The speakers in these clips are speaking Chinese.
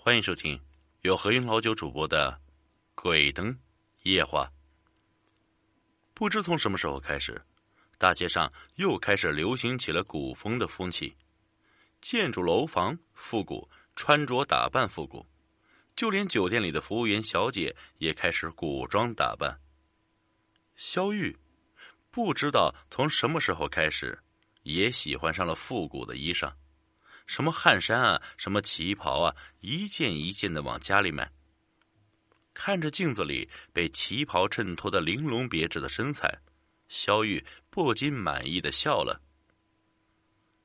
欢迎收听由何云老九主播的《鬼灯夜话》。不知从什么时候开始，大街上又开始流行起了古风的风气，建筑楼房复古，穿着打扮复古，就连酒店里的服务员小姐也开始古装打扮。萧玉不知道从什么时候开始，也喜欢上了复古的衣裳。什么汗衫啊，什么旗袍啊，一件一件的往家里买。看着镜子里被旗袍衬托的玲珑别致的身材，肖玉不禁满意的笑了。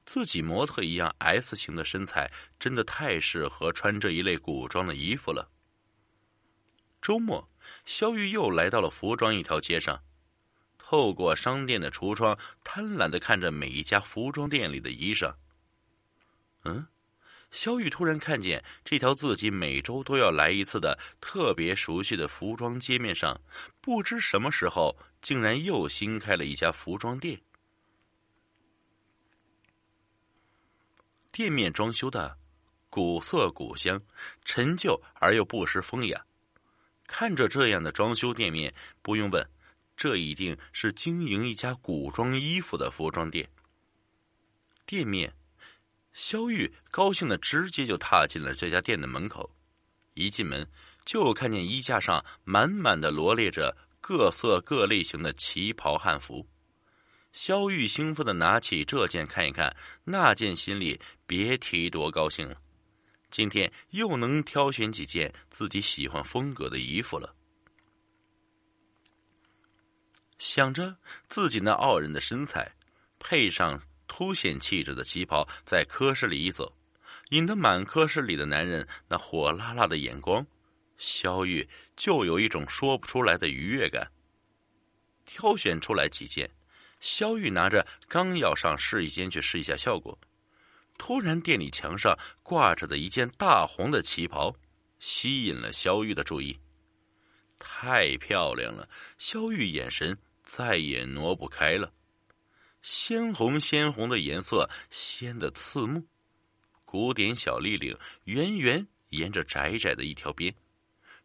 自己模特一样 S 型的身材，真的太适合穿这一类古装的衣服了。周末，肖玉又来到了服装一条街上，透过商店的橱窗，贪婪的看着每一家服装店里的衣裳。嗯，萧玉突然看见这条自己每周都要来一次的特别熟悉的服装街面上，不知什么时候竟然又新开了一家服装店。店面装修的古色古香、陈旧而又不失风雅。看着这样的装修店面，不用问，这一定是经营一家古装衣服的服装店。店面。萧玉高兴的直接就踏进了这家店的门口，一进门就看见衣架上满满的罗列着各色各类型的旗袍汉服。萧玉兴奋的拿起这件看一看，那件心里别提多高兴了，今天又能挑选几件自己喜欢风格的衣服了。想着自己那傲人的身材，配上。凸显气质的旗袍在科室里一走，引得满科室里的男人那火辣辣的眼光。萧玉就有一种说不出来的愉悦感。挑选出来几件，萧玉拿着刚要上试衣间去试一下效果，突然店里墙上挂着的一件大红的旗袍吸引了萧玉的注意。太漂亮了，萧玉眼神再也挪不开了。鲜红鲜红的颜色，鲜的刺目。古典小立领，圆圆沿着窄窄的一条边，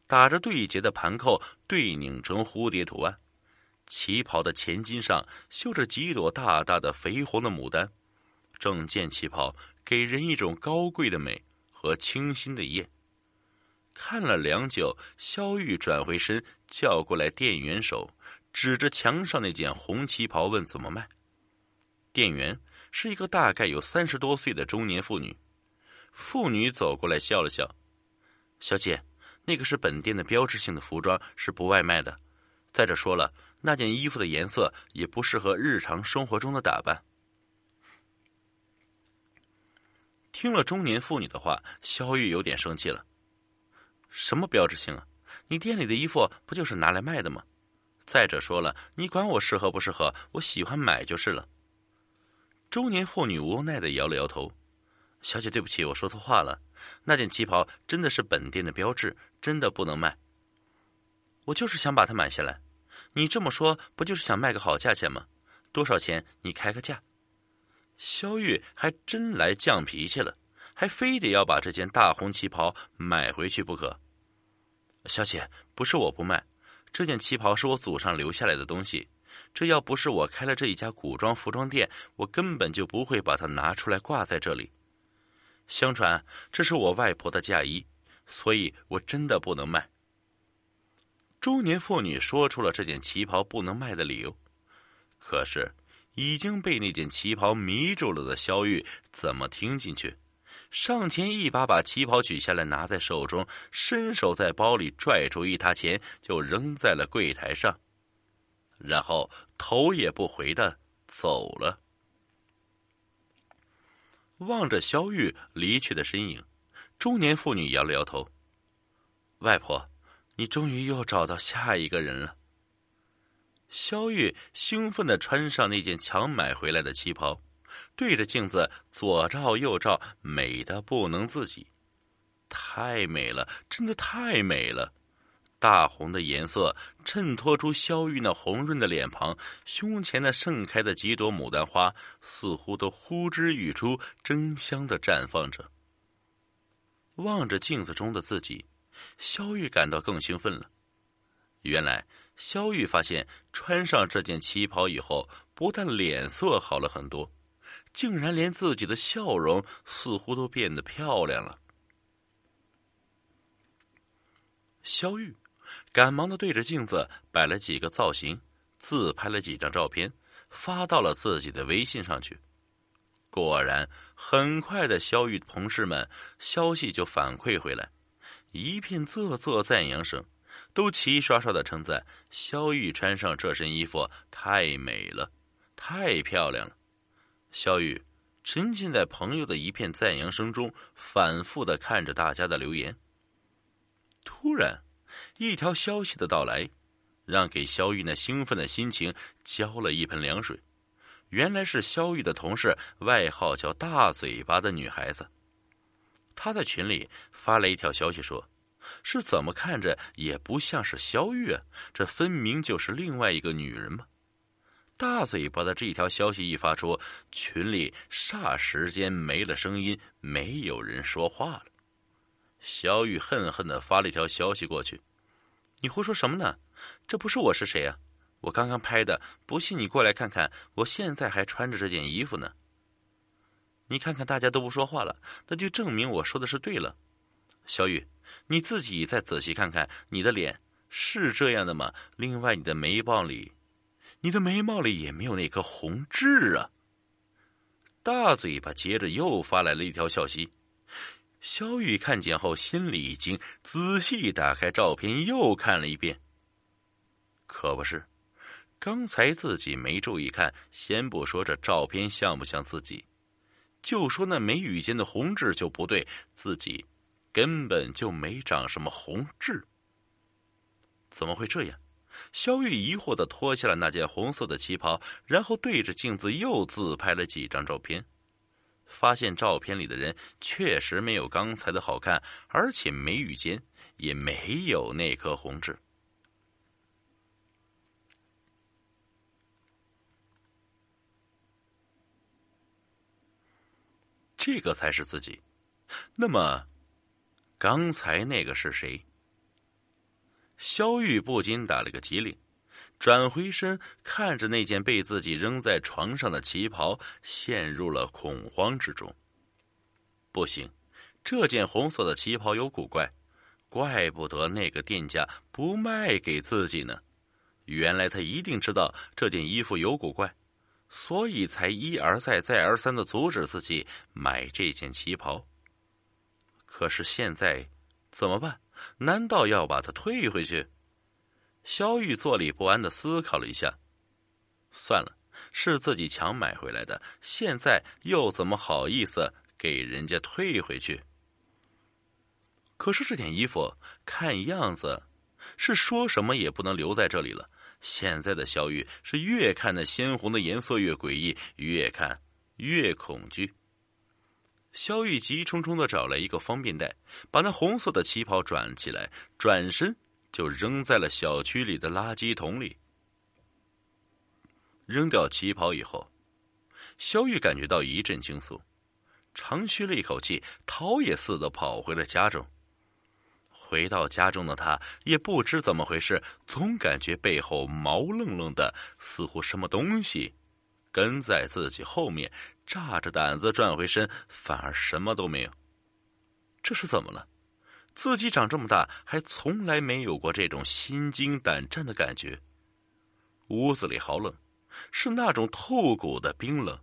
打着对结的盘扣，对拧成蝴蝶图案。旗袍的前襟上绣着几朵大大的肥红的牡丹，整件旗袍给人一种高贵的美和清新的艳。看了良久，萧玉转回身，叫过来店员手，指着墙上那件红旗袍问：“怎么卖？”店员是一个大概有三十多岁的中年妇女，妇女走过来笑了笑：“小姐，那个是本店的标志性的服装，是不外卖的。再者说了，那件衣服的颜色也不适合日常生活中的打扮。”听了中年妇女的话，肖玉有点生气了：“什么标志性啊？你店里的衣服不就是拿来卖的吗？再者说了，你管我适合不适合，我喜欢买就是了。”中年妇女无奈的摇了摇头：“小姐，对不起，我说错话了。那件旗袍真的是本店的标志，真的不能卖。我就是想把它买下来。你这么说，不就是想卖个好价钱吗？多少钱？你开个价。”萧玉还真来犟脾气了，还非得要把这件大红旗袍买回去不可。小姐，不是我不卖，这件旗袍是我祖上留下来的东西。这要不是我开了这一家古装服装店，我根本就不会把它拿出来挂在这里。相传这是我外婆的嫁衣，所以我真的不能卖。中年妇女说出了这件旗袍不能卖的理由，可是已经被那件旗袍迷住了的萧玉怎么听进去？上前一把把旗袍取下来，拿在手中，伸手在包里拽出一沓钱，就扔在了柜台上。然后头也不回的走了。望着萧玉离去的身影，中年妇女摇了摇头：“外婆，你终于又找到下一个人了。”萧玉兴奋的穿上那件强买回来的旗袍，对着镜子左照右照，美的不能自己，太美了，真的太美了。大红的颜色衬托出萧玉那红润的脸庞，胸前那盛开的几朵牡丹花似乎都呼之欲出，争相的绽放着。望着镜子中的自己，萧玉感到更兴奋了。原来，萧玉发现穿上这件旗袍以后，不但脸色好了很多，竟然连自己的笑容似乎都变得漂亮了。萧玉赶忙的对着镜子摆了几个造型，自拍了几张照片，发到了自己的微信上去。果然，很快的，萧玉同事们消息就反馈回来，一片啧啧赞扬声，都齐刷刷的称赞萧玉穿上这身衣服太美了，太漂亮了。萧玉沉浸在朋友的一片赞扬声中，反复的看着大家的留言。突然，一条消息的到来，让给萧玉那兴奋的心情浇了一盆凉水。原来是萧玉的同事，外号叫“大嘴巴”的女孩子。她在群里发了一条消息，说：“是怎么看着也不像是萧玉啊，这分明就是另外一个女人嘛！”大嘴巴的这条消息一发出，群里霎时间没了声音，没有人说话了。萧玉恨恨的发了一条消息过去：“你胡说什么呢？这不是我是谁啊？”我刚刚拍的，不信你过来看看，我现在还穿着这件衣服呢。你看看大家都不说话了，那就证明我说的是对了。小雨，你自己再仔细看看，你的脸是这样的吗？另外，你的眉毛里，你的眉毛里也没有那颗红痣啊。大嘴巴接着又发来了一条消息，肖玉看见后心里一惊，仔细打开照片又看了一遍，可不是。刚才自己没注意看，先不说这照片像不像自己，就说那眉宇间的红痣就不对，自己根本就没长什么红痣。怎么会这样？萧玉疑惑的脱下了那件红色的旗袍，然后对着镜子又自拍了几张照片，发现照片里的人确实没有刚才的好看，而且眉宇间也没有那颗红痣。这个才是自己。那么，刚才那个是谁？萧玉不禁打了个激灵，转回身看着那件被自己扔在床上的旗袍，陷入了恐慌之中。不行，这件红色的旗袍有古怪，怪不得那个店家不卖给自己呢。原来他一定知道这件衣服有古怪。所以才一而再、再而三的阻止自己买这件旗袍。可是现在怎么办？难道要把它退回去？萧玉坐立不安的思考了一下，算了，是自己强买回来的，现在又怎么好意思给人家退回去？可是这件衣服看样子是说什么也不能留在这里了。现在的萧玉是越看那鲜红的颜色越诡异，越看越恐惧。萧玉急冲冲的找来一个方便袋，把那红色的旗袍转起来，转身就扔在了小区里的垃圾桶里。扔掉旗袍以后，萧玉感觉到一阵轻松，长吁了一口气，逃也似的跑回了家中。回到家中的他，也不知怎么回事，总感觉背后毛愣愣的，似乎什么东西跟在自己后面。炸着胆子转回身，反而什么都没有。这是怎么了？自己长这么大，还从来没有过这种心惊胆战的感觉。屋子里好冷，是那种透骨的冰冷。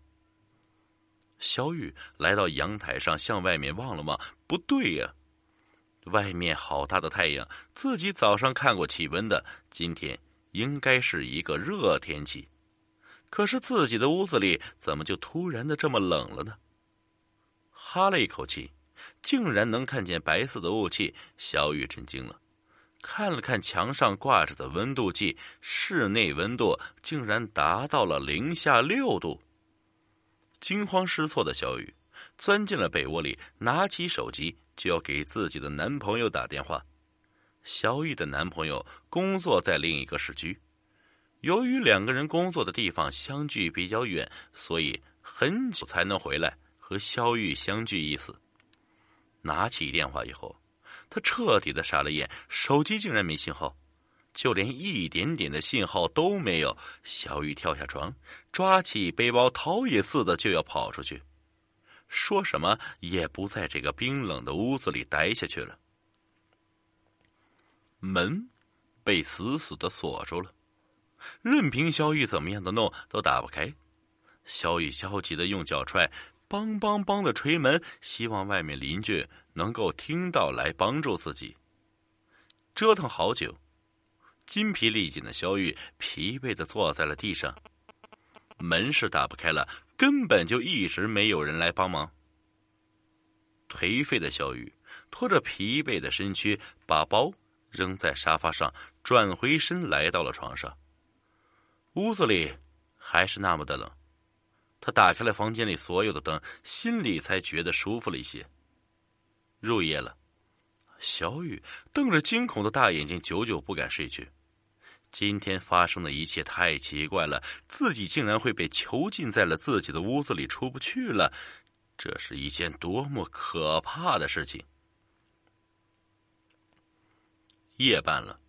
小雨来到阳台上，向外面望了望，不对呀。外面好大的太阳，自己早上看过气温的，今天应该是一个热天气。可是自己的屋子里怎么就突然的这么冷了呢？哈了一口气，竟然能看见白色的雾气，小雨震惊了，看了看墙上挂着的温度计，室内温度竟然达到了零下六度。惊慌失措的小雨钻进了被窝里，拿起手机。就要给自己的男朋友打电话。小雨的男朋友工作在另一个市区，由于两个人工作的地方相距比较远，所以很久才能回来和小雨相聚一次。拿起电话以后，他彻底的傻了眼，手机竟然没信号，就连一点点的信号都没有。小雨跳下床，抓起背包，逃也似的就要跑出去，说什么也不在这个冰冷的屋子里待下去了。门被死死的锁住了，任凭小雨怎么样的弄都打不开。小雨焦急的用脚踹，梆梆梆的捶门，希望外面邻居能够听到来帮助自己。折腾好久，筋疲力尽的小雨疲惫的坐在了地上。门是打不开了，根本就一直没有人来帮忙。颓废的小雨拖着疲惫的身躯，把包扔在沙发上，转回身来到了床上。屋子里还是那么的冷。他打开了房间里所有的灯，心里才觉得舒服了一些。入夜了，小雨瞪着惊恐的大眼睛，久久不敢睡去。今天发生的一切太奇怪了，自己竟然会被囚禁在了自己的屋子里，出不去了。这是一件多么可怕的事情！夜半了，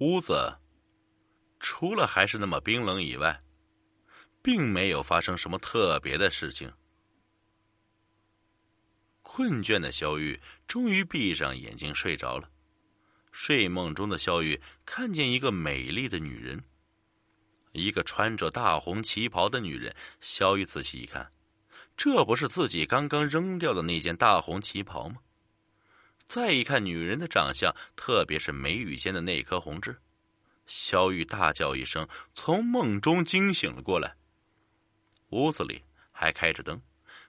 屋子除了还是那么冰冷以外。并没有发生什么特别的事情。困倦的肖玉终于闭上眼睛睡着了。睡梦中的肖玉看见一个美丽的女人，一个穿着大红旗袍的女人。肖玉仔细一看，这不是自己刚刚扔掉的那件大红旗袍吗？再一看女人的长相，特别是眉宇间的那颗红痣，肖玉大叫一声，从梦中惊醒了过来。屋子里还开着灯，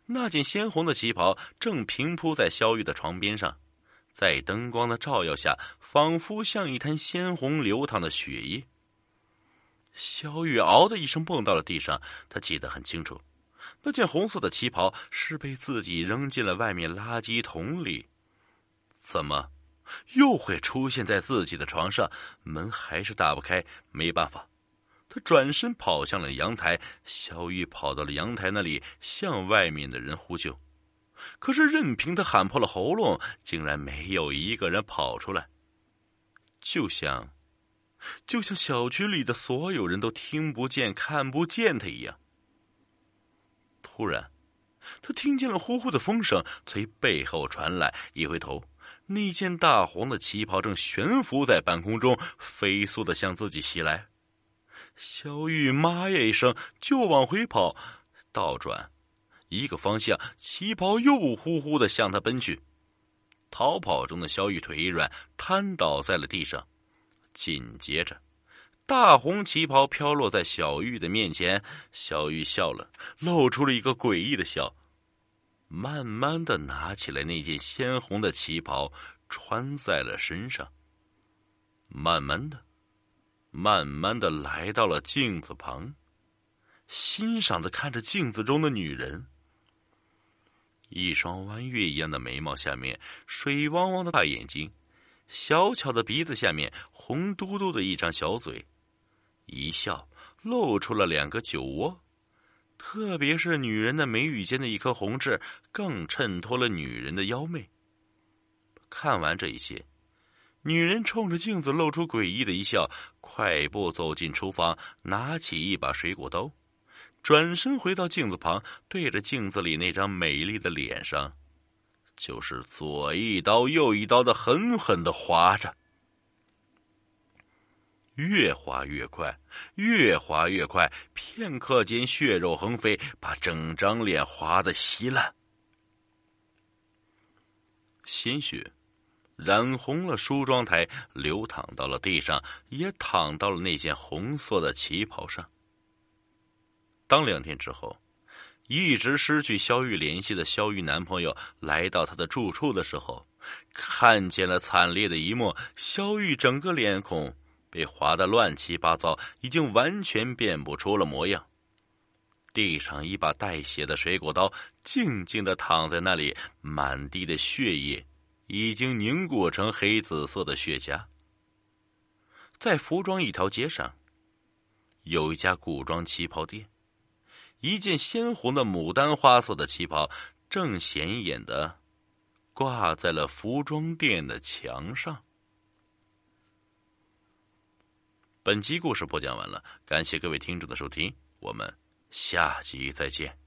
那件鲜红的旗袍正平铺在萧玉的床边上，在灯光的照耀下，仿佛像一滩鲜红流淌的血液。萧玉嗷的一声蹦到了地上，他记得很清楚，那件红色的旗袍是被自己扔进了外面垃圾桶里，怎么又会出现在自己的床上？门还是打不开，没办法。他转身跑向了阳台，小玉跑到了阳台那里，向外面的人呼救。可是任凭他喊破了喉咙，竟然没有一个人跑出来。就像，就像小区里的所有人都听不见、看不见他一样。突然，他听见了呼呼的风声从背后传来，一回头，那件大红的旗袍正悬浮在半空中，飞速的向自己袭来。小玉妈呀一声就往回跑，倒转一个方向，旗袍又呼呼的向他奔去。逃跑中的小玉腿一软，瘫倒在了地上。紧接着，大红旗袍飘落在小玉的面前，小玉笑了，露出了一个诡异的笑，慢慢的拿起来那件鲜红的旗袍，穿在了身上。慢慢的。慢慢的来到了镜子旁，欣赏的看着镜子中的女人。一双弯月一样的眉毛下面，水汪汪的大眼睛，小巧的鼻子下面，红嘟嘟的一张小嘴，一笑露出了两个酒窝，特别是女人的眉宇间的一颗红痣，更衬托了女人的妖媚。看完这一切。女人冲着镜子露出诡异的一笑，快步走进厨房，拿起一把水果刀，转身回到镜子旁，对着镜子里那张美丽的脸上，就是左一刀右一刀的狠狠的划着，越划越快，越划越快，片刻间血肉横飞，把整张脸划得稀烂，鲜血。染红了梳妆台，流淌到了地上，也淌到了那件红色的旗袍上。当两天之后，一直失去肖玉联系的肖玉男朋友来到他的住处的时候，看见了惨烈的一幕：肖玉整个脸孔被划得乱七八糟，已经完全辨不出了模样。地上一把带血的水果刀，静静的躺在那里，满地的血液。已经凝固成黑紫色的血痂。在服装一条街上，有一家古装旗袍店，一件鲜红的牡丹花色的旗袍正显眼的挂在了服装店的墙上。本集故事播讲完了，感谢各位听众的收听，我们下集再见。